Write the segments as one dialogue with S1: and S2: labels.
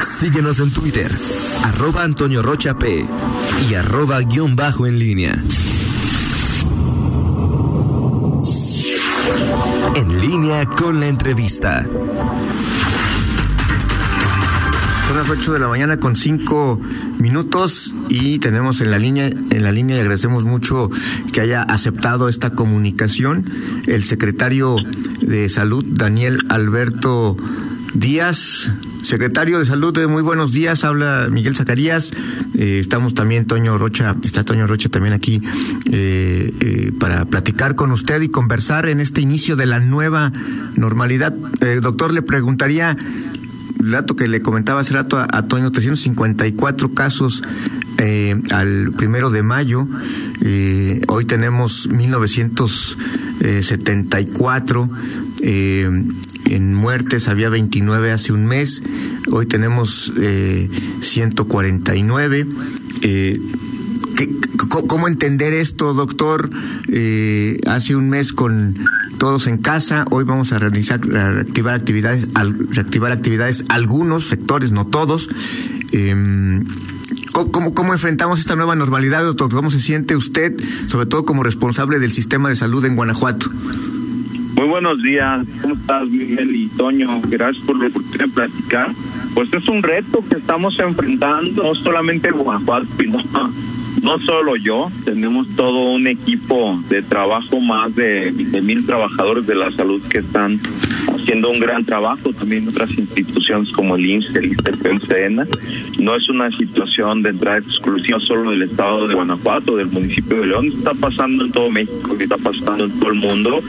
S1: Síguenos en Twitter, arroba Antonio Rocha P y arroba guion bajo en línea. En línea con la entrevista.
S2: Son las 8 de la mañana con 5 minutos y tenemos en la línea, en la línea y agradecemos mucho que haya aceptado esta comunicación el secretario de Salud, Daniel Alberto Díaz. Secretario de Salud, eh, muy buenos días. Habla Miguel Zacarías. Eh, estamos también, Toño Rocha, está Toño Rocha también aquí eh, para platicar con usted y conversar en este inicio de la nueva normalidad. doctor, le preguntaría, el dato que le comentaba hace rato a, a Toño, 354 casos al primero de mayo. hoy tenemos 1974. En muertes había 29 hace un mes, hoy tenemos eh, 149. Eh, ¿Cómo entender esto, doctor? Eh, hace un mes con todos en casa, hoy vamos a realizar, reactivar actividades, reactivar actividades, algunos sectores, no todos. Eh, ¿Cómo, ¿Cómo, enfrentamos esta nueva normalidad, doctor? ¿Cómo se siente usted, sobre todo como responsable del sistema de salud en Guanajuato?
S3: Muy buenos días, ¿cómo estás Miguel y Toño? Gracias por la oportunidad de platicar. Pues es un reto que estamos enfrentando, no solamente en Guanajuato, sino no solo yo, tenemos todo un equipo de trabajo, más de, de mil trabajadores de la salud que están haciendo un gran trabajo, también otras instituciones como el INSE, el SENA. No es una situación de entrada exclusiva solo del estado de Guanajuato, del municipio de León, está pasando en todo México, está pasando en todo el mundo,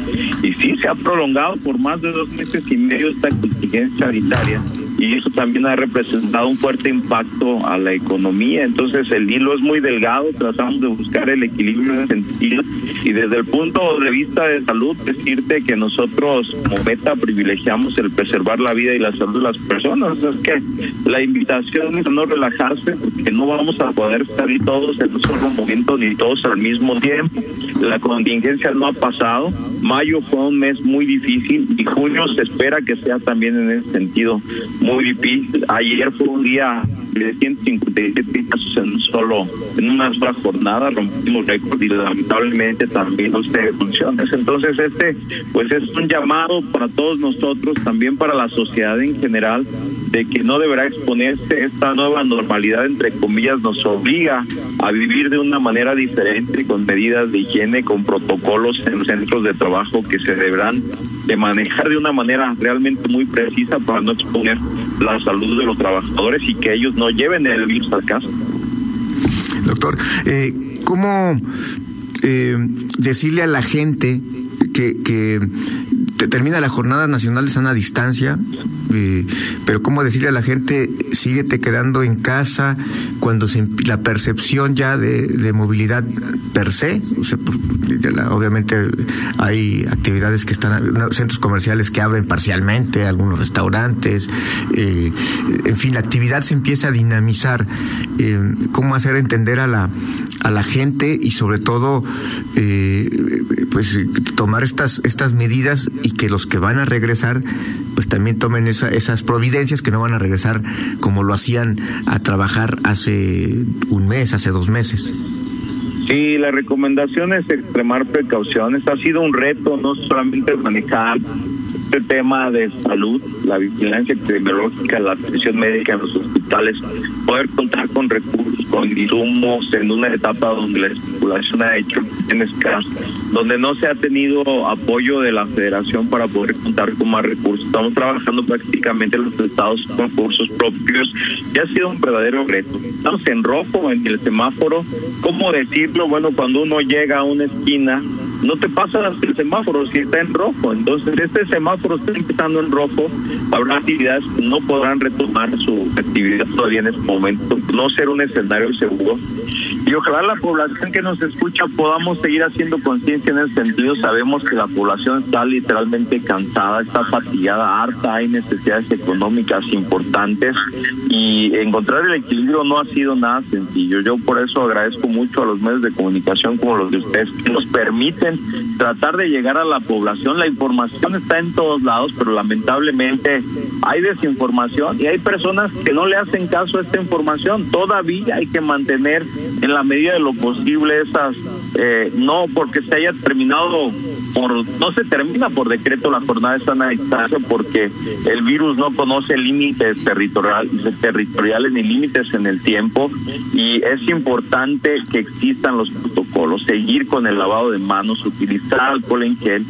S3: y sí, se ha prolongado por más de dos meses y medio esta contingencia sanitaria y eso también ha representado un fuerte impacto a la economía. Entonces el hilo es muy delgado, tratamos de buscar el equilibrio en ese sentido y desde el punto de vista de salud decirte que nosotros como meta privilegiamos el preservar la vida y la salud de las personas. Es que la invitación es no relajarse porque no vamos a poder salir todos en un solo momento ni todos al mismo tiempo. La contingencia no ha pasado. Mayo fue un mes muy difícil y junio se espera que sea también en ese sentido muy difícil. Ayer fue un día de 157 casos en solo, en una sola jornada, rompimos récord y lamentablemente también no se funciones. Entonces este, pues es un llamado para todos nosotros, también para la sociedad en general, de que no deberá exponerse esta nueva normalidad, entre comillas, nos obliga a vivir de una manera diferente, con medidas de higiene, con protocolos en centros de trabajo que se deberán de manejar de una manera realmente muy precisa para no exponer la salud de los trabajadores y que ellos no lleven el virus al caso.
S2: Doctor, eh, ¿cómo eh, decirle a la gente que, que termina la Jornada Nacional de Sana Distancia, eh, pero cómo decirle a la gente, síguete quedando en casa cuando la percepción ya de, movilidad per se, o sea, obviamente hay actividades que están, centros comerciales que abren parcialmente, algunos restaurantes, eh, en fin, la actividad se empieza a dinamizar, eh, cómo hacer entender a la, a la gente y sobre todo, pues tomar estas, estas medidas y que los que van a regresar pues también tomen esa, esas providencias que no van a regresar como lo hacían a trabajar hace un mes, hace dos meses.
S3: Sí, la recomendación es extremar precauciones. Ha sido un reto no solamente manejar este tema de salud, la vigilancia epidemiológica, la atención médica en los hospitales, poder contar con recursos, con insumos en una etapa donde la especulación ha hecho en escaso, donde no se ha tenido apoyo de la federación para poder contar con más recursos. Estamos trabajando prácticamente en los estados con recursos propios y ha sido un verdadero reto. Estamos en rojo en el semáforo. ¿Cómo decirlo? Bueno, cuando uno llega a una esquina no te pasa el semáforo si está en rojo. Entonces, este semáforo está empezando en rojo. Habrá actividades que no podrán retomar su actividad todavía en este momento. No ser un escenario seguro. Y ojalá la población que nos escucha podamos seguir haciendo conciencia en ese sentido. Sabemos que la población está literalmente cansada, está fatigada, harta, hay necesidades económicas importantes y encontrar el equilibrio no ha sido nada sencillo. Yo por eso agradezco mucho a los medios de comunicación como los de ustedes que nos permiten tratar de llegar a la población. La información está en todos lados, pero lamentablemente hay desinformación y hay personas que no le hacen caso a esta información. Todavía hay que mantener en la medida de lo posible esas, eh, no porque se haya terminado por, no se termina por decreto la jornada de sana distancia porque el virus no conoce límites territorial, territoriales ni límites en el tiempo y es importante que existan los protocolos, seguir con el lavado de manos, utilizar alcohol en gel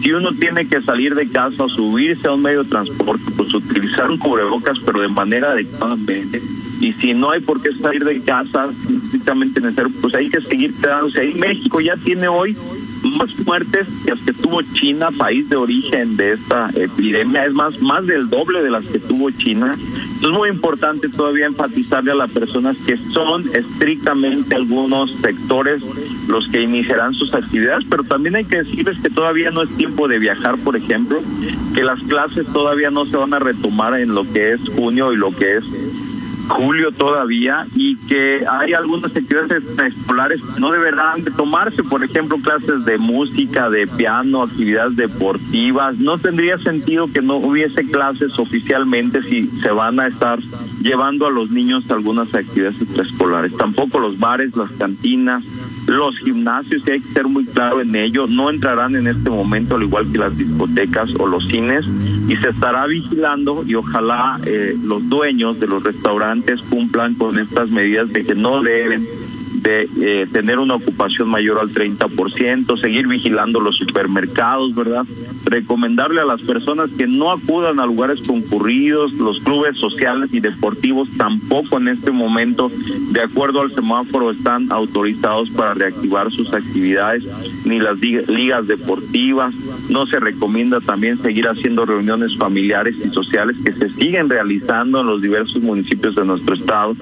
S3: si uno tiene que salir de casa subirse a un medio de transporte, pues utilizar un cubrebocas, pero de manera adecuadamente. Y si no hay por qué salir de casa, estrictamente necesario, pues hay que seguir quedándose ahí. México ya tiene hoy más muertes que las que tuvo China, país de origen de esta epidemia, es más, más del doble de las que tuvo China. Es muy importante todavía enfatizarle a las personas que son estrictamente algunos sectores los que iniciarán sus actividades, pero también hay que decirles que todavía no es tiempo de viajar, por ejemplo, que las clases todavía no se van a retomar en lo que es junio y lo que es julio todavía y que hay algunas actividades escolares que no deberán de tomarse, por ejemplo, clases de música, de piano, actividades deportivas. No tendría sentido que no hubiese clases oficialmente si se van a estar llevando a los niños a algunas actividades extraescolares. Tampoco los bares, las cantinas, los gimnasios, y hay que ser muy claro en ello, no entrarán en este momento al igual que las discotecas o los cines y se estará vigilando y ojalá eh, los dueños de los restaurantes cumplan con estas medidas de que no deben de eh, tener una ocupación mayor al 30%, seguir vigilando los supermercados, ¿verdad? Recomendarle a las personas que no acudan a lugares concurridos, los clubes sociales y deportivos tampoco en este momento, de acuerdo al semáforo, están autorizados para reactivar sus actividades, ni las ligas deportivas. No se recomienda también seguir haciendo reuniones familiares y sociales que se siguen realizando en los diversos municipios de nuestro estado.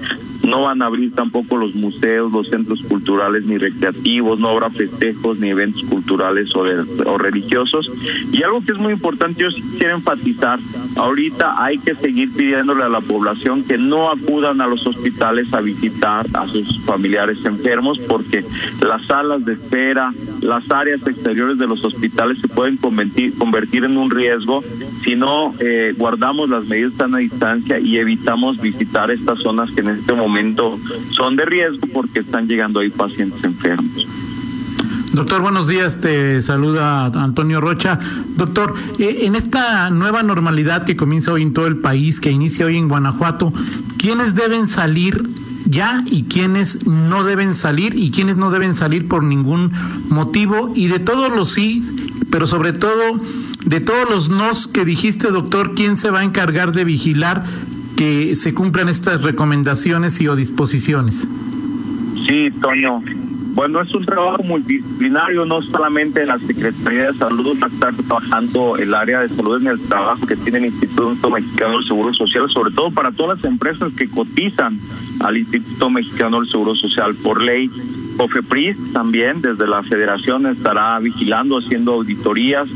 S3: No van a abrir tampoco los museos, los centros culturales ni recreativos, no habrá festejos ni eventos culturales o, o religiosos. Y algo que es muy importante, yo quiero enfatizar, ahorita hay que seguir pidiéndole a la población que no acudan a los hospitales a visitar a sus familiares enfermos porque las salas de espera, las áreas exteriores de los hospitales se pueden convertir, convertir en un riesgo si no eh, guardamos las medidas a distancia y evitamos visitar estas zonas que en este momento son de riesgo porque están llegando ahí pacientes enfermos.
S4: Doctor, buenos días. Te saluda Antonio Rocha. Doctor, eh, en esta nueva normalidad que comienza hoy en todo el país, que inicia hoy en Guanajuato, ¿quiénes deben salir ya y quiénes no deben salir y quiénes no deben salir por ningún motivo? Y de todos los sí, pero sobre todo de todos los nos que dijiste, doctor, ¿quién se va a encargar de vigilar que se cumplan estas recomendaciones y o disposiciones?
S3: Sí, Toño. Bueno, es un trabajo multidisciplinario, no solamente en la Secretaría de Salud, va a estar trabajando el área de salud en el trabajo que tiene el Instituto Mexicano del Seguro Social, sobre todo para todas las empresas que cotizan al Instituto Mexicano del Seguro Social por ley. COFEPRIS también desde la federación estará vigilando, haciendo auditorías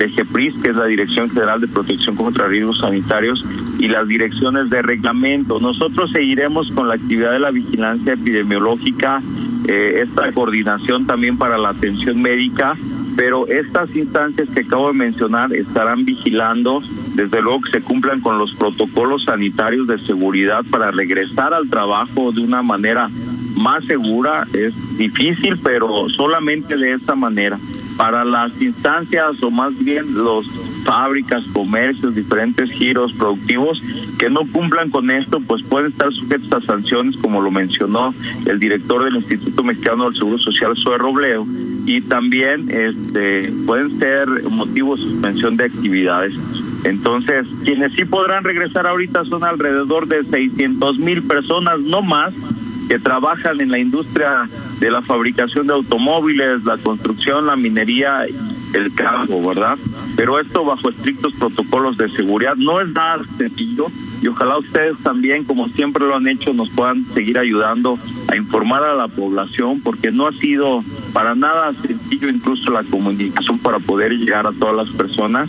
S3: de GEPRIS, que es la Dirección General de Protección contra Riesgos Sanitarios, y las direcciones de reglamento. Nosotros seguiremos con la actividad de la vigilancia epidemiológica eh, esta coordinación también para la atención médica, pero estas instancias que acabo de mencionar estarán vigilando, desde luego que se cumplan con los protocolos sanitarios de seguridad para regresar al trabajo de una manera más segura. Es difícil, pero solamente de esta manera. Para las instancias o más bien los fábricas, comercios, diferentes giros productivos que no cumplan con esto, pues pueden estar sujetos a sanciones, como lo mencionó el director del Instituto Mexicano del Seguro Social, Zoe Robleo, y también este, pueden ser motivos de suspensión de actividades. Entonces, quienes sí podrán regresar ahorita son alrededor de 600 mil personas, no más, que trabajan en la industria de la fabricación de automóviles, la construcción, la minería el campo, ¿verdad? pero esto bajo estrictos protocolos de seguridad. No es nada sencillo y ojalá ustedes también, como siempre lo han hecho, nos puedan seguir ayudando a informar a la población, porque no ha sido para nada sencillo incluso la comunicación para poder llegar a todas las personas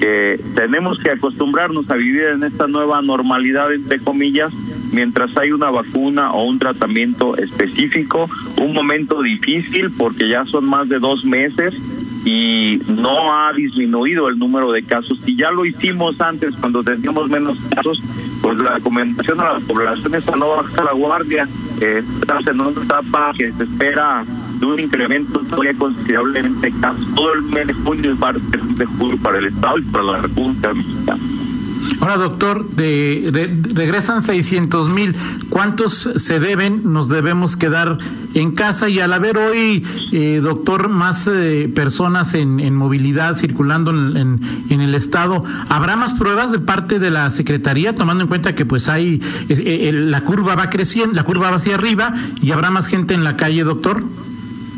S3: que tenemos que acostumbrarnos a vivir en esta nueva normalidad, entre comillas, mientras hay una vacuna o un tratamiento específico, un momento difícil porque ya son más de dos meses y no ha disminuido el número de casos. Si ya lo hicimos antes cuando teníamos menos casos, pues la recomendación a la población es a no bajar la guardia. Eh, en una etapa que se espera de un incremento todavía considerablemente casos. Todo el mes de junio es de julio para el Estado y para la República Mexicana.
S4: Ahora, doctor, de, regresan 600 mil. ¿Cuántos se deben? Nos debemos quedar en casa y al haber hoy, eh, doctor, más eh, personas en, movilidad circulando en, el estado, ¿habrá más pruebas de parte de la secretaría, tomando en cuenta que pues hay eh, la curva va creciendo, la curva va hacia arriba y habrá más gente en la calle, doctor?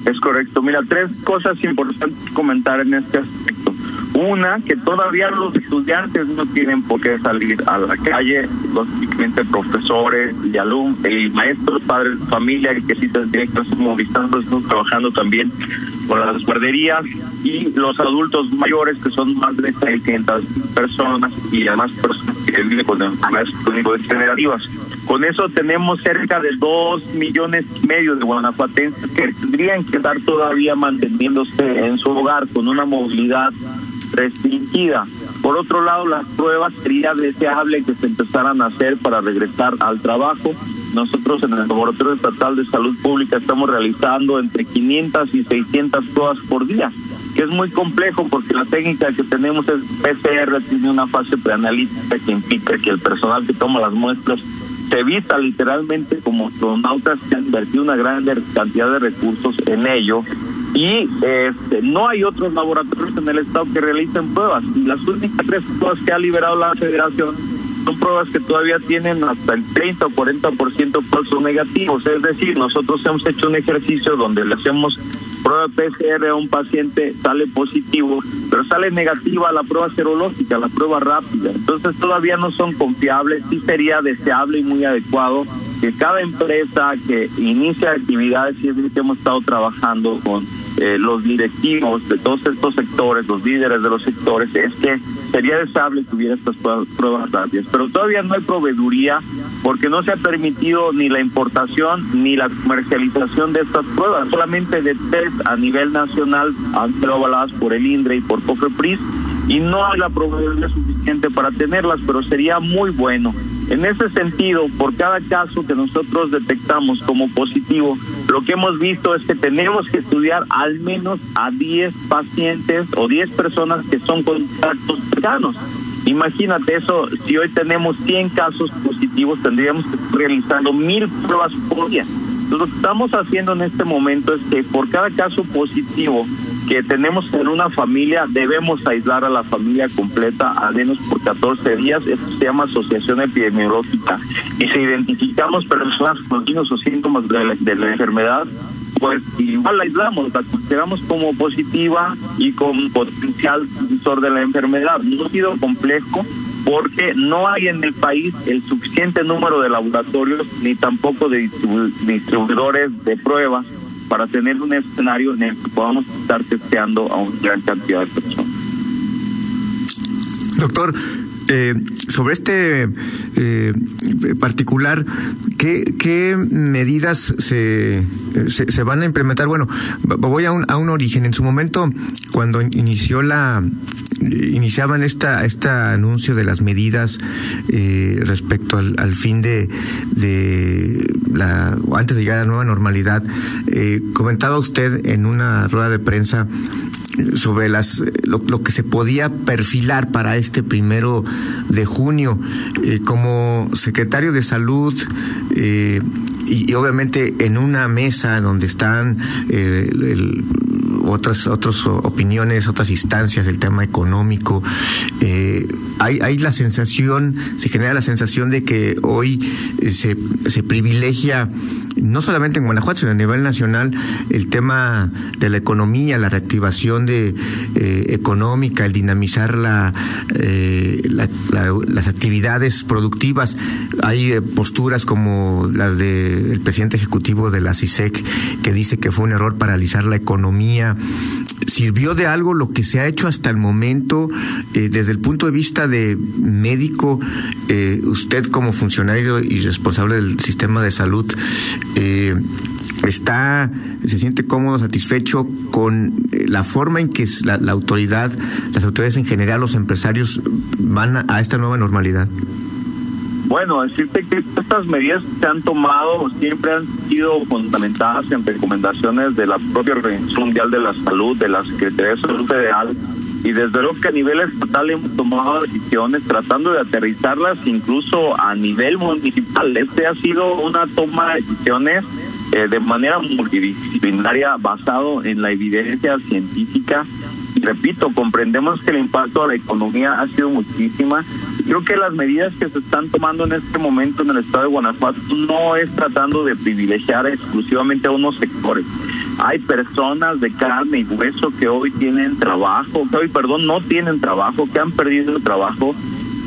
S3: Es correcto. Mira, tres cosas importantes comentar en este aspecto. Una, que todavía los estudiantes no tienen por qué salir a la calle, lógicamente profesores y alumnos y maestros, padres de familia, que sí estar movilizando, están trabajando también con las guarderías y los adultos mayores, que son más de 600 personas y además personas que viven con enfermedades degenerativas. Con eso tenemos cerca de dos millones y medio de guanajuatenses que tendrían que estar todavía manteniéndose en su hogar con una movilidad restringida. Por otro lado, las pruebas sería deseable que se empezaran a hacer para regresar al trabajo. Nosotros en el Laboratorio Estatal de Salud Pública estamos realizando entre 500 y 600 pruebas por día, que es muy complejo porque la técnica que tenemos es PCR, tiene una fase preanalítica que implica que el personal que toma las muestras se vista literalmente como astronautas que han invertido una gran cantidad de recursos en ello y este, no hay otros laboratorios en el estado que realicen pruebas. Y las únicas tres pruebas que ha liberado la federación son pruebas que todavía tienen hasta el 30 o 40% falsos negativos. Es decir, nosotros hemos hecho un ejercicio donde le hacemos prueba PCR a un paciente, sale positivo, pero sale negativa la prueba serológica, la prueba rápida. Entonces todavía no son confiables. Sí sería deseable y muy adecuado que cada empresa que inicia actividades, es que hemos estado trabajando con eh, los directivos de todos estos sectores, los líderes de los sectores, es que sería deseable que hubiera estas pruebas rápidas. Pero todavía no hay proveeduría porque no se ha permitido ni la importación ni la comercialización de estas pruebas. Solamente de test a nivel nacional han sido avaladas por el INDRE y por COFEPRIS y no hay la proveeduría suficiente para tenerlas, pero sería muy bueno en ese sentido, por cada caso que nosotros detectamos como positivo, lo que hemos visto es que tenemos que estudiar al menos a 10 pacientes o 10 personas que son contactos cercanos. Imagínate eso, si hoy tenemos 100 casos positivos, tendríamos que estar realizando mil pruebas por día. Entonces, lo que estamos haciendo en este momento es que por cada caso positivo que tenemos en una familia, debemos aislar a la familia completa al menos por 14 días. Esto se llama asociación epidemiológica. Y si identificamos personas con signos o síntomas de la, enfermedad, pues igual la aislamos, la consideramos como positiva y con potencial transmisor de la enfermedad. No ha sido complejo porque no hay en el país el suficiente número de laboratorios ni tampoco de distribuidores de pruebas para tener un escenario en el que podamos estar testeando a una gran cantidad de personas.
S2: Doctor, eh, sobre este eh, particular, ¿qué, ¿qué, medidas se, se, van a implementar? Bueno, voy a un, a un origen. En su momento, cuando inició la iniciaban esta este anuncio de las medidas eh, respecto al, fin de, de la antes de llegar a la nueva normalidad eh, comentaba usted en una rueda de prensa sobre las lo, que se podía perfilar para este primero de junio eh, como secretario de salud eh, y, obviamente en una mesa donde están eh, otras, otras opiniones, otras instancias del tema económico. Eh, hay, hay la sensación, se genera la sensación de que hoy eh, se, se privilegia no solamente en Guanajuato, sino a nivel nacional, el tema de la economía, la reactivación de eh, económica, el dinamizar la, eh, las actividades productivas. Hay eh, posturas como las del presidente ejecutivo de la CISEC que dice que fue un error paralizar la economía. ¿Sirvió de algo lo que se ha hecho hasta el momento desde el punto de vista de médico? usted como funcionario y responsable del sistema de salud, eh, está, se siente cómodo, satisfecho con eh, la forma en que la, autoridad, las autoridades en general, los empresarios van a, esta nueva normalidad.
S3: Bueno, decirte que estas medidas que se han tomado siempre han sido fundamentadas en recomendaciones de la propia Organización Mundial de la Salud, de la Secretaría de Salud Federal, y desde luego que a nivel estatal hemos tomado decisiones tratando de aterrizarlas incluso a nivel municipal. Este ha sido una toma de decisiones eh, de manera multidisciplinaria basado en la evidencia científica. Repito, comprendemos que el impacto a la economía ha sido muchísima. Creo que las medidas que se están tomando en este momento en el estado de Guanajuato no es tratando de privilegiar exclusivamente a unos sectores hay personas de carne y hueso que hoy tienen trabajo, que hoy, perdón, no tienen trabajo, que han perdido el trabajo,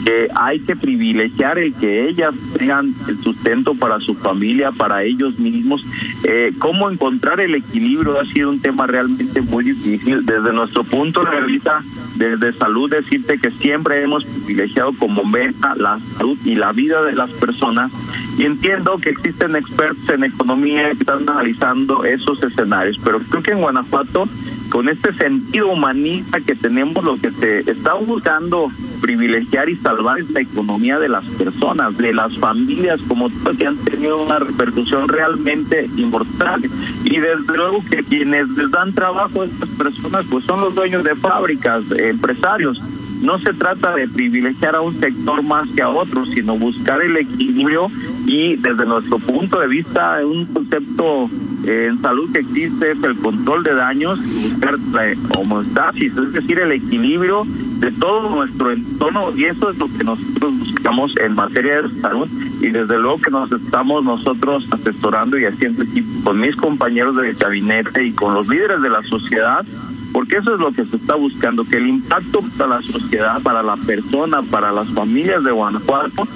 S3: que hay que privilegiar el que ellas tengan el sustento para su familia, para ellos mismos. Eh, cómo encontrar el equilibrio ha sido un tema realmente muy difícil. Desde nuestro punto de vista, desde salud, decirte que siempre hemos privilegiado como meta la salud y la vida de las personas y entiendo que existen expertos en economía que están analizando esos escenarios, pero creo que en Guanajuato, con este sentido humanista que tenemos, lo que se está buscando privilegiar y salvar es la economía de las personas, de las familias como que han tenido una repercusión realmente importante. Y desde luego que quienes les dan trabajo a estas personas pues son los dueños de fábricas, empresarios no se trata de privilegiar a un sector más que a otro, sino buscar el equilibrio y desde nuestro punto de vista un concepto en salud que existe es el control de daños y buscar la homeostasis, es decir, el equilibrio de todo nuestro entorno y eso es lo que nosotros buscamos en materia de salud y desde luego que nos estamos nosotros asesorando y haciendo equipo con mis compañeros de gabinete y con los líderes de la sociedad porque eso es lo que se está buscando, que el impacto para la sociedad, para la persona, para las familias de Guanajuato,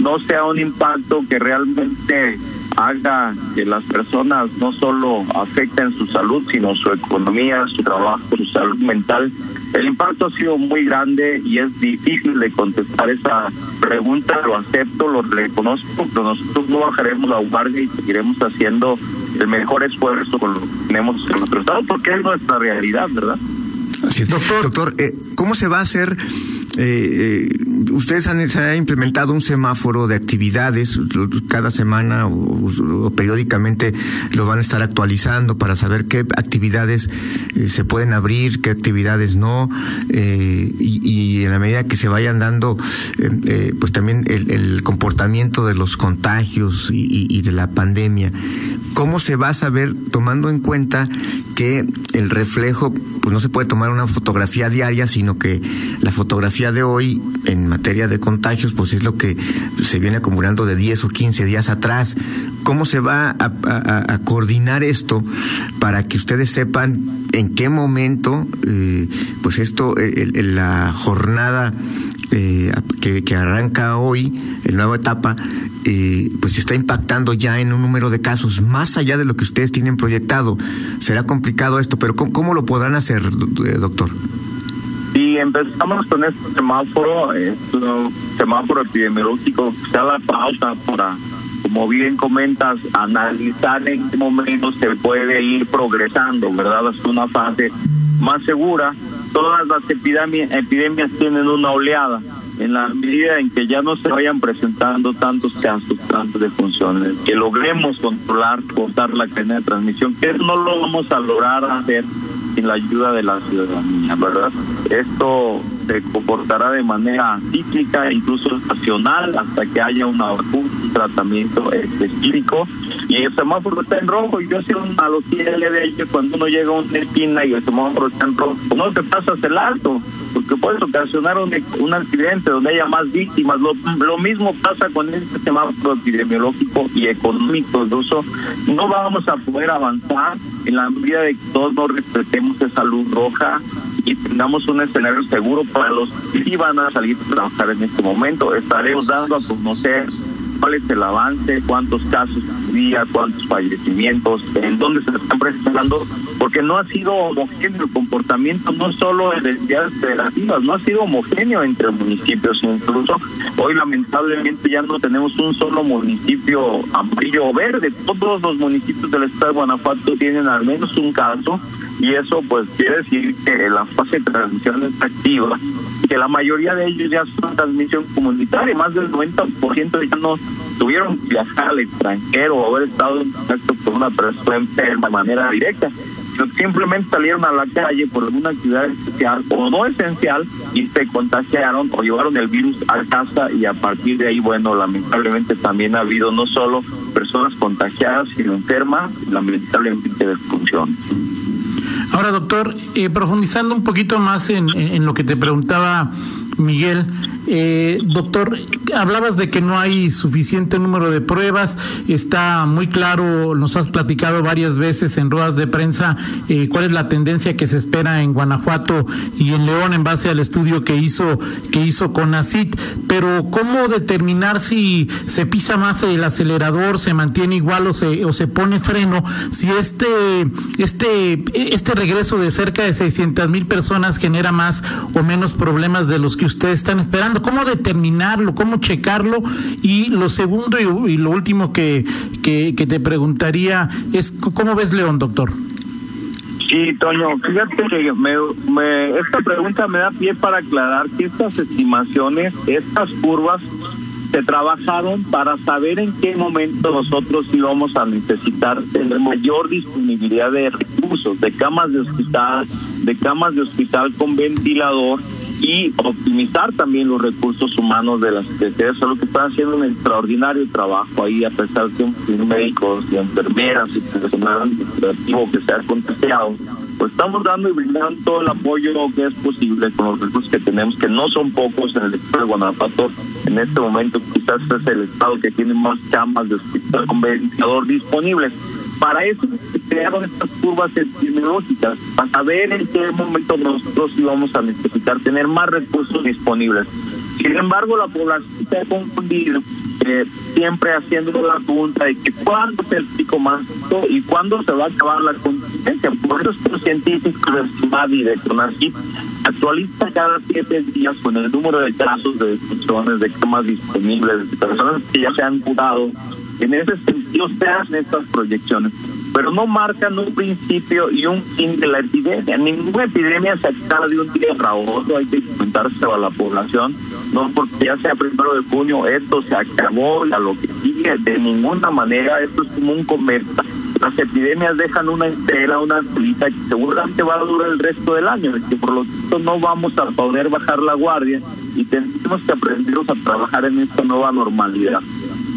S3: no sea un impacto que realmente haga que las personas no solo afecten su salud, sino su economía, su trabajo, su salud mental. El impacto ha sido muy grande y es difícil de contestar esa pregunta, lo acepto, lo reconozco, pero nosotros no bajaremos la guardia y seguiremos haciendo el mejor esfuerzo con lo que tenemos en nuestro estado, porque es nuestra realidad, ¿verdad?
S2: Así es. Doctor, Doctor eh, ¿cómo se va a hacer eh, eh, ustedes han se ha implementado un semáforo de actividades cada semana o, periódicamente lo van a estar actualizando para saber qué actividades eh, se pueden abrir, qué actividades no eh, y, en la medida que se vayan dando pues también el, comportamiento de los contagios y, y de la pandemia. ¿Cómo se va a saber tomando en cuenta que el reflejo pues no se puede tomar una fotografía diaria, sino que la fotografía de hoy en materia de contagios, pues es lo que se viene acumulando de 10 o 15 días atrás. ¿Cómo se va a, coordinar esto para que ustedes sepan en qué momento, eh, pues esto, la jornada eh, que, que, arranca hoy, la nueva etapa, eh, pues está impactando ya en un número de casos más allá de lo que ustedes tienen proyectado. Será complicado esto, pero cómo lo podrán hacer, doctor?
S3: Y empezamos con este semáforo, este semáforo epidemiológico, da la pausa para, como bien comentas, analizar en qué momento se puede ir progresando, ¿verdad? Es una fase más segura. Todas las epidemias, epidemias tienen una oleada en la medida en que ya no se vayan presentando tantos casos, tantas defunciones, que logremos controlar, cortar la cadena de transmisión, que no lo vamos a lograr hacer sin la ayuda de la ciudadanía, ¿verdad? Esto se comportará de manera cíclica, incluso estacional, hasta que haya una, un tratamiento específico. Y el semáforo está en rojo. Y yo hacía una analogía de que cuando uno llega a una esquina y el semáforo está en rojo, no te pasas el alto, porque puedes ocasionar un, un accidente donde haya más víctimas. Lo, mismo pasa con este semáforo epidemiológico y económico. Incluso no vamos a poder avanzar en la medida de que todos nos respetemos esa luz roja y tengamos un escenario seguro para los que sí van a salir a trabajar en este momento. Estaremos dando a conocer cuál es el avance, cuántos casos día, cuántos fallecimientos, en dónde se están presentando, porque no ha sido homogéneo el comportamiento, no solo en entidades federativas, no ha sido homogéneo entre municipios, incluso. Hoy lamentablemente ya no tenemos un solo municipio amarillo o verde, todos los municipios del estado de Guanajuato tienen al menos un caso y eso pues quiere decir que la fase de transmisión es activa que la mayoría de ellos ya son transmisión comunitaria, más del 90% ya no tuvieron que viajar al extranjero o haber estado en contacto con una persona enferma de manera directa, simplemente salieron a la calle por alguna actividad especial o no esencial y se contagiaron o llevaron el virus a casa y a partir de ahí, bueno, lamentablemente también ha habido no solo personas contagiadas, sino enfermas, lamentablemente de función.
S4: Ahora, doctor, eh, profundizando un poquito más en, en, lo que te preguntaba Miguel, eh, doctor, hablabas de que no hay suficiente número de pruebas, está muy claro, nos has platicado varias veces en ruedas de prensa eh, cuál es la tendencia que se espera en Guanajuato y en León en base al estudio que hizo que hizo CONACIT, pero ¿cómo determinar si se pisa más el acelerador, se mantiene igual o se, o se pone freno? Si este, este, este regreso de cerca de 600 mil personas genera más o menos problemas de los que ustedes están esperando, ¿cómo determinarlo? ¿Cómo checarlo? Y lo segundo y, lo último que, que, que te preguntaría es, ¿cómo ves León, doctor?
S3: Sí, Toño, fíjate que me, me, esta pregunta me da pie para aclarar que estas estimaciones, estas curvas, se trabajaron para saber en qué momento nosotros íbamos a necesitar tener mayor disponibilidad de recursos, de camas de hospital, de camas de hospital con ventilador y optimizar también los recursos humanos de las secretarías de salud que están haciendo un extraordinario trabajo ahí a pesar de que médicos y enfermeras y personal administrativo que se ha contagiado pues estamos dando y brindando todo el apoyo que es posible con los recursos que tenemos, que no son pocos en el estado de Guanajuato. En este momento quizás es el estado que tiene más camas de hospital con ventilador disponibles. Para eso crearon estas curvas epidemiológicas, para saber en qué momento nosotros íbamos a necesitar tener más recursos disponibles. Sin embargo, la población se ha confundido eh, siempre haciendo la pregunta de que cuándo es el pico más y cuándo se va a acabar la contingencia. Por eso los científicos y de CONACYT actualiza cada siete días con el número de casos de defunciones, de camas disponibles, de personas que ya se han curado. En ese sentido se hacen estas proyecciones pero no marcan un principio y un fin de la epidemia. Ninguna epidemia se acaba de un día para otro, hay que comentarse a la población, no porque ya sea primero de junio, esto se acabó, a lo que sigue, de ninguna manera, esto es como un comercio. Las epidemias dejan una estela, una celita que seguramente va a durar el resto del año, que por lo tanto no vamos a poder bajar la guardia y tenemos que aprendernos a trabajar en esta nueva normalidad.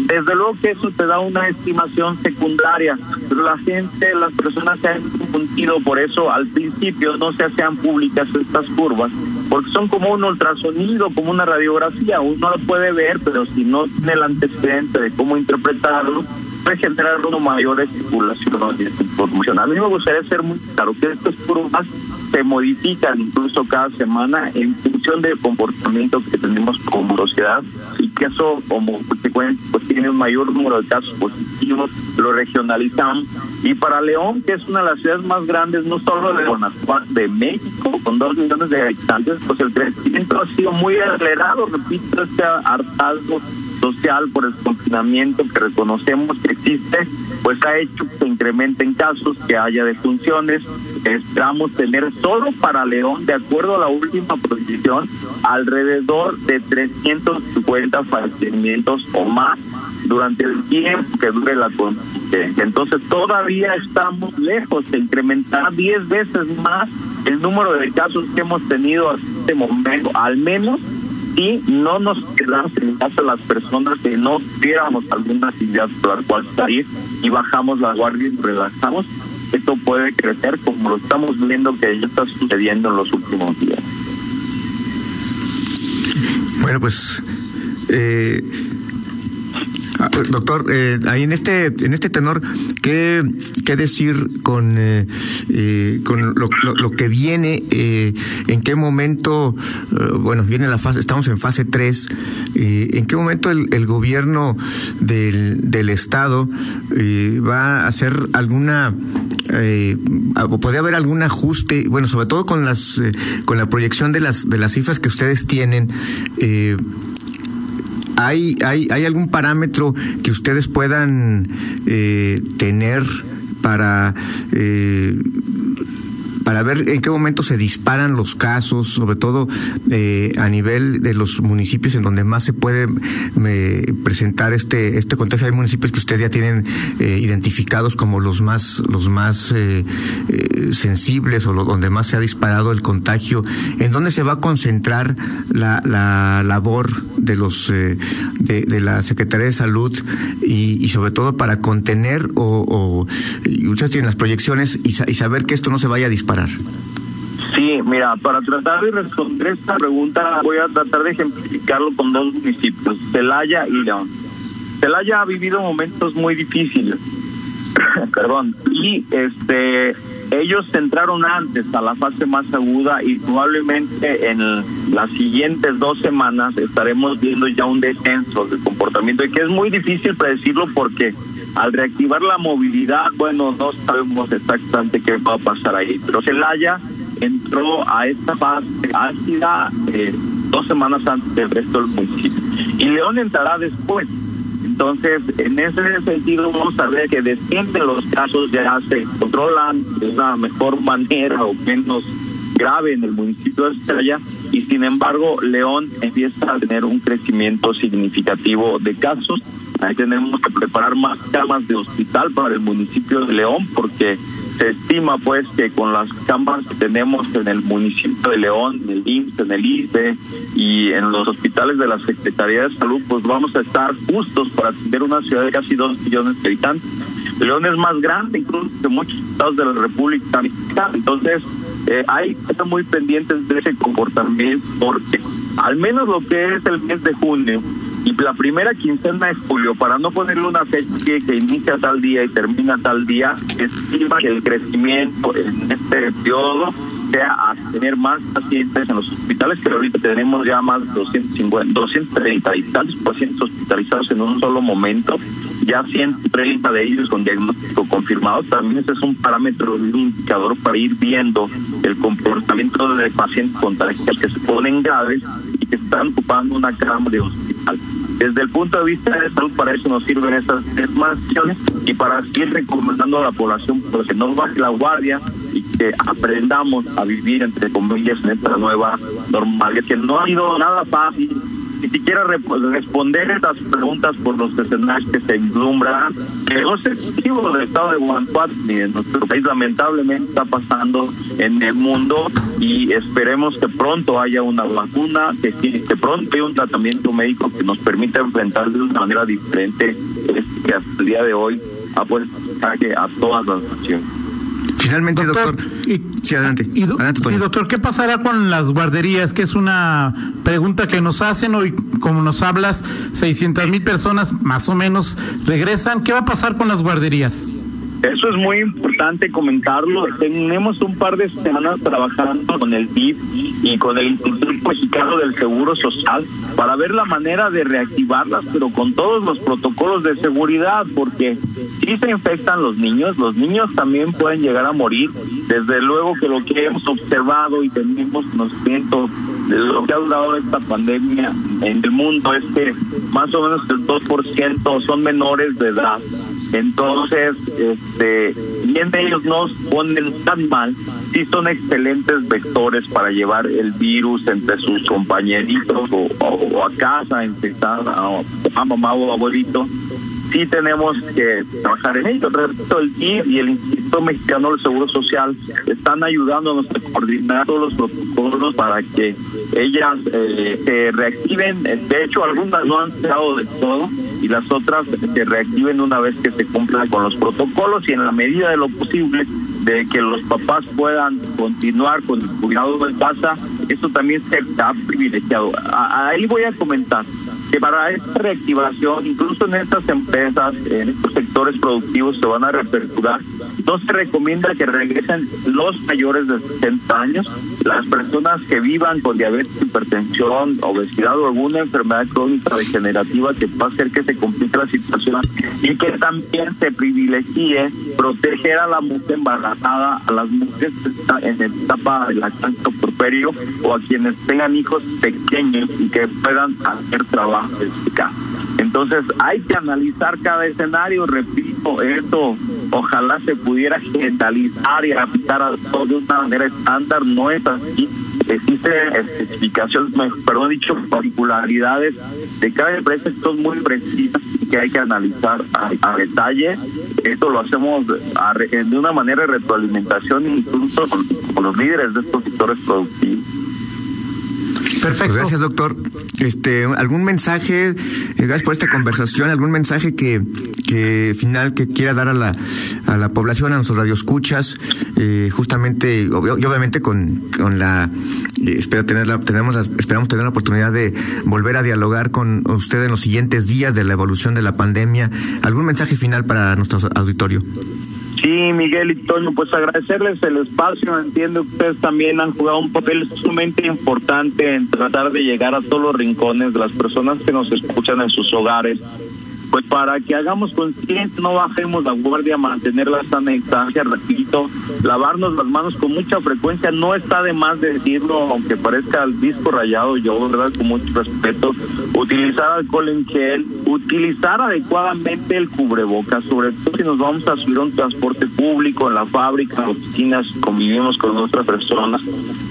S3: Desde luego que eso te da una estimación secundaria, pero la gente, las personas se han confundido, por eso. Al principio no se hacían públicas estas curvas, porque son como un ultrasonido, como una radiografía, uno lo puede ver, pero si no tiene el antecedente de cómo interpretarlo, puede generar una mayor especulación de información. A mí me gustaría ser muy claro que estas curvas se modifican incluso cada semana en función del comportamiento que tenemos como sociedad y que eso como consecuencia pues tiene un mayor número de casos positivos, lo regionalizamos. Y para León, que es una de las ciudades más grandes, no solo de Guanajuato, de México, con dos millones de habitantes, pues el crecimiento ha sido muy acelerado, repito, este hartazgo social por el confinamiento que reconocemos que existe, pues ha hecho que incrementen casos, que haya defunciones. Esperamos tener solo para León, de acuerdo a la última proyección, alrededor de 350 fallecimientos o más durante el tiempo que dure la contingencia. Entonces todavía estamos lejos de incrementar 10 veces más el número de casos que hemos tenido hasta este momento, al menos si no nos quedamos en casa las personas que no tuviéramos alguna actividad por la cual salir y bajamos la guardia y relajamos, esto puede crecer como lo estamos viendo que ya está sucediendo en los últimos días.
S2: Bueno, pues eh, doctor, eh, ahí en este en este tenor, ¿qué, qué decir con, eh, eh con lo, lo, que viene? Eh, ¿En qué momento, eh, bueno, viene la fase, estamos en fase 3, ¿en qué momento el, el gobierno del, del Estado va a hacer alguna eh, podría haber algún ajuste, bueno, sobre todo con las con la proyección de las de las cifras que ustedes tienen. ¿Hay, hay, ¿Hay algún parámetro que ustedes puedan eh, tener para eh, para ver en qué momento se disparan los casos, sobre todo eh, a nivel de los municipios en donde más se puede presentar este este contagio. Hay municipios que ustedes ya tienen eh, identificados como los más los más eh, sensibles o lo, donde más se ha disparado el contagio. ¿En dónde se va a concentrar la, la labor de los de, la Secretaría de Salud y, sobre todo para contener o, o ustedes tienen las proyecciones y, y saber que esto no se vaya a disparar?
S3: Sí, mira, para tratar de responder esta pregunta voy a tratar de ejemplificarlo con dos municipios, Celaya y León. Celaya ha vivido momentos muy difíciles, perdón, y este ellos entraron antes a la fase más aguda y probablemente en las siguientes dos semanas estaremos viendo ya un descenso de comportamiento y que es muy difícil predecirlo porque al reactivar la movilidad, bueno, no sabemos exactamente qué va a pasar ahí, pero Celaya entró a esta fase ácida eh, dos semanas antes del resto del municipio y León entrará después. Entonces, en ese sentido, vamos a ver que descienden los casos, ya se controlan de una mejor manera o menos grave en el municipio de Estrella y sin embargo León empieza a tener un crecimiento significativo de casos. Ahí tenemos que preparar más camas de hospital para el municipio de León porque se estima pues que con las camas que tenemos en el municipio de León, en el IMSS, en el ISBE y en los hospitales de la Secretaría de Salud, pues vamos a estar justos para atender una ciudad de casi dos millones de habitantes. León es más grande incluso que muchos estados de la República Mexicana, entonces eh, hay que estar muy pendientes de ese comportamiento porque al menos lo que es el mes de junio y la primera quincena de julio, para no ponerle una fecha que, inicia tal día y termina tal día, estima que el crecimiento en este periodo sea a tener más pacientes en los hospitales, que ahorita tenemos ya más de 250, 230 y tantos pacientes hospitalizados en un solo momento, ya 130 de ellos con diagnóstico confirmado. También ese es un parámetro, un indicador para ir viendo el comportamiento de pacientes contagiados que se ponen graves y que están ocupando una cama de hospital. Desde el punto de vista de salud, para eso nos sirven estas acciones y para seguir recomendando a la población pues, que no baje la guardia y que aprendamos a vivir, entre comillas, en esta nueva normalidad, que no ha sido nada fácil ni siquiera re responder estas preguntas por los escenarios que se vislumbran, que no exclusivo del estado de Guanajuato ni en nuestro país, lamentablemente está pasando en el mundo y esperemos que pronto haya una vacuna, que, que pronto haya un tratamiento médico que nos permita enfrentar de una manera diferente que hasta el día de hoy ha puesto a todas las naciones.
S2: Finalmente, doctor. doctor y, sí, adelante.
S4: Y, do,
S2: adelante
S4: sí, doctor, ¿qué pasará con las guarderías? Que es una pregunta que nos hacen hoy, como nos hablas, 600 mil personas más o menos regresan. ¿Qué va a pasar con las guarderías?
S3: Eso es muy importante comentarlo. Tenemos un par de semanas trabajando con el DIF y con el Instituto Mexicano del Seguro Social para ver la manera de reactivarlas, pero con todos los protocolos de seguridad, porque si se infectan los niños, los niños también pueden llegar a morir. Desde luego que lo que hemos observado y tenemos conocimiento de lo que ha durado esta pandemia en el mundo es que más o menos el 2% son menores de edad. Entonces, este, bien ellos no ponen tan mal, sí son excelentes vectores para llevar el virus entre sus compañeritos o a casa, infectar a, a mamá o abuelito. Sí tenemos que trabajar en ello. El DIF y el Instituto Mexicano del Seguro Social están ayudándonos a coordinar todos los protocolos para que ellas eh, se reactiven. De hecho, algunas no han quedado de todo y las otras se reactiven una vez que se cumplan con los protocolos y en la medida de lo posible de que los papás puedan continuar con el cuidado en casa, eso también se ha privilegiado. ahí voy a comentar que para esta reactivación, incluso en estas empresas, en estos sectores productivos se van a reaperturar, no se recomienda que regresen los mayores de 60 años, las personas que vivan con diabetes, hipertensión, obesidad o alguna enfermedad crónica degenerativa que va a hacer que se complique la situación y que también se privilegie proteger a la mujer embarazada, a las mujeres en etapa de lactancia porperio o a quienes tengan hijos pequeños y que puedan hacer trabajo entonces hay que analizar cada escenario, repito, esto ojalá se pudiera generalizar y aplicar a todo de una manera estándar, no es así. Existen especificaciones, perdón, dicho, particularidades de cada empresa que son muy precisas que hay que analizar a, detalle. Esto lo hacemos de una manera de retroalimentación incluso con los líderes de estos sectores productivos.
S2: Perfecto. gracias, doctor. Este, ¿Algún mensaje, eh, gracias por esta conversación, algún mensaje que, que final que quiera dar a la, a la población, a nuestros radioescuchas, eh, justamente, y obviamente con, con la, eh, espero tener tenemos esperamos tener la oportunidad de volver a dialogar con usted en los siguientes días de la evolución de la pandemia. ¿Algún mensaje final para nuestro auditorio?
S3: Sí, Miguel y Toño, pues agradecerles el espacio. Entiendo que ustedes también han jugado un papel sumamente importante en tratar de llegar a todos los rincones de las personas que nos escuchan en sus hogares pues para que hagamos consciente, no bajemos la guardia, mantener la sana distancia, repito, lavarnos las manos con mucha frecuencia, no está de más decirlo, aunque parezca el disco rayado, yo, ¿verdad? Con mucho respeto, utilizar alcohol en gel, utilizar adecuadamente el cubrebocas, sobre todo si nos vamos a subir a un transporte público, en la fábrica, en oficinas, convivimos con otras personas.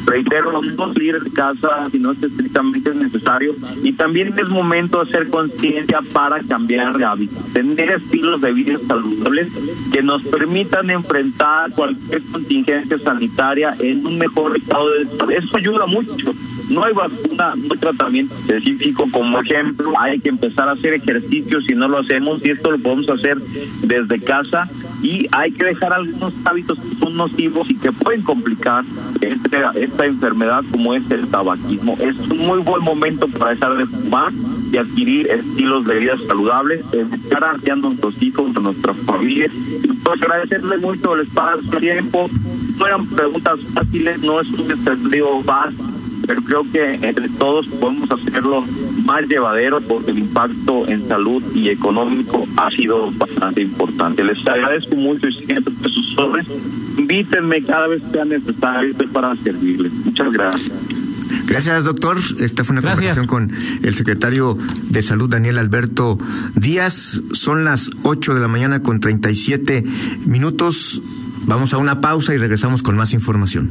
S3: Reitero, no salir de casa si no es estrictamente necesario y también es momento de hacer conciencia para cambiar de tener estilos de vida saludables que nos permitan enfrentar cualquier contingencia sanitaria en un mejor estado de salud. Eso ayuda mucho. No hay vacuna, no hay tratamiento específico. Como ejemplo, hay que empezar a hacer ejercicio si no lo hacemos y esto lo podemos hacer desde casa y hay que dejar algunos hábitos que son nocivos y que pueden complicar este, esta enfermedad como es el tabaquismo. Es un muy buen momento para dejar de fumar y adquirir estilos de vida saludables, estar a nuestros hijos, a nuestras familias. Pues agradecerles mucho el espacio, el tiempo. No eran preguntas fáciles, no es un desafío vasto pero creo que entre todos podemos hacerlo más llevadero porque el impacto en salud y económico ha sido bastante importante. Les agradezco mucho y siento que sus sobres. Invítenme cada vez que sea necesario para servirles. Muchas gracias.
S2: Gracias, doctor. Esta fue una conversación con el secretario de Salud, Daniel Alberto Díaz. Son las 8 de la mañana con 37 minutos. Vamos a una pausa y regresamos con más información.